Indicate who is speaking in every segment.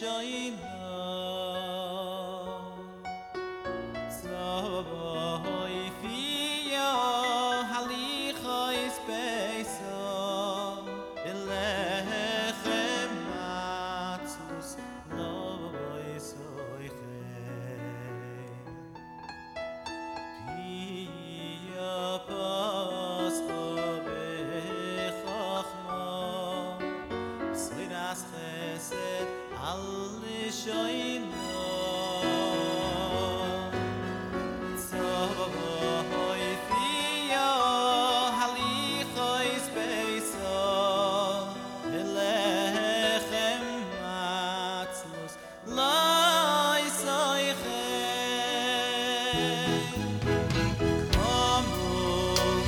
Speaker 1: Shaila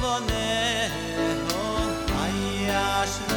Speaker 1: mone hon ayash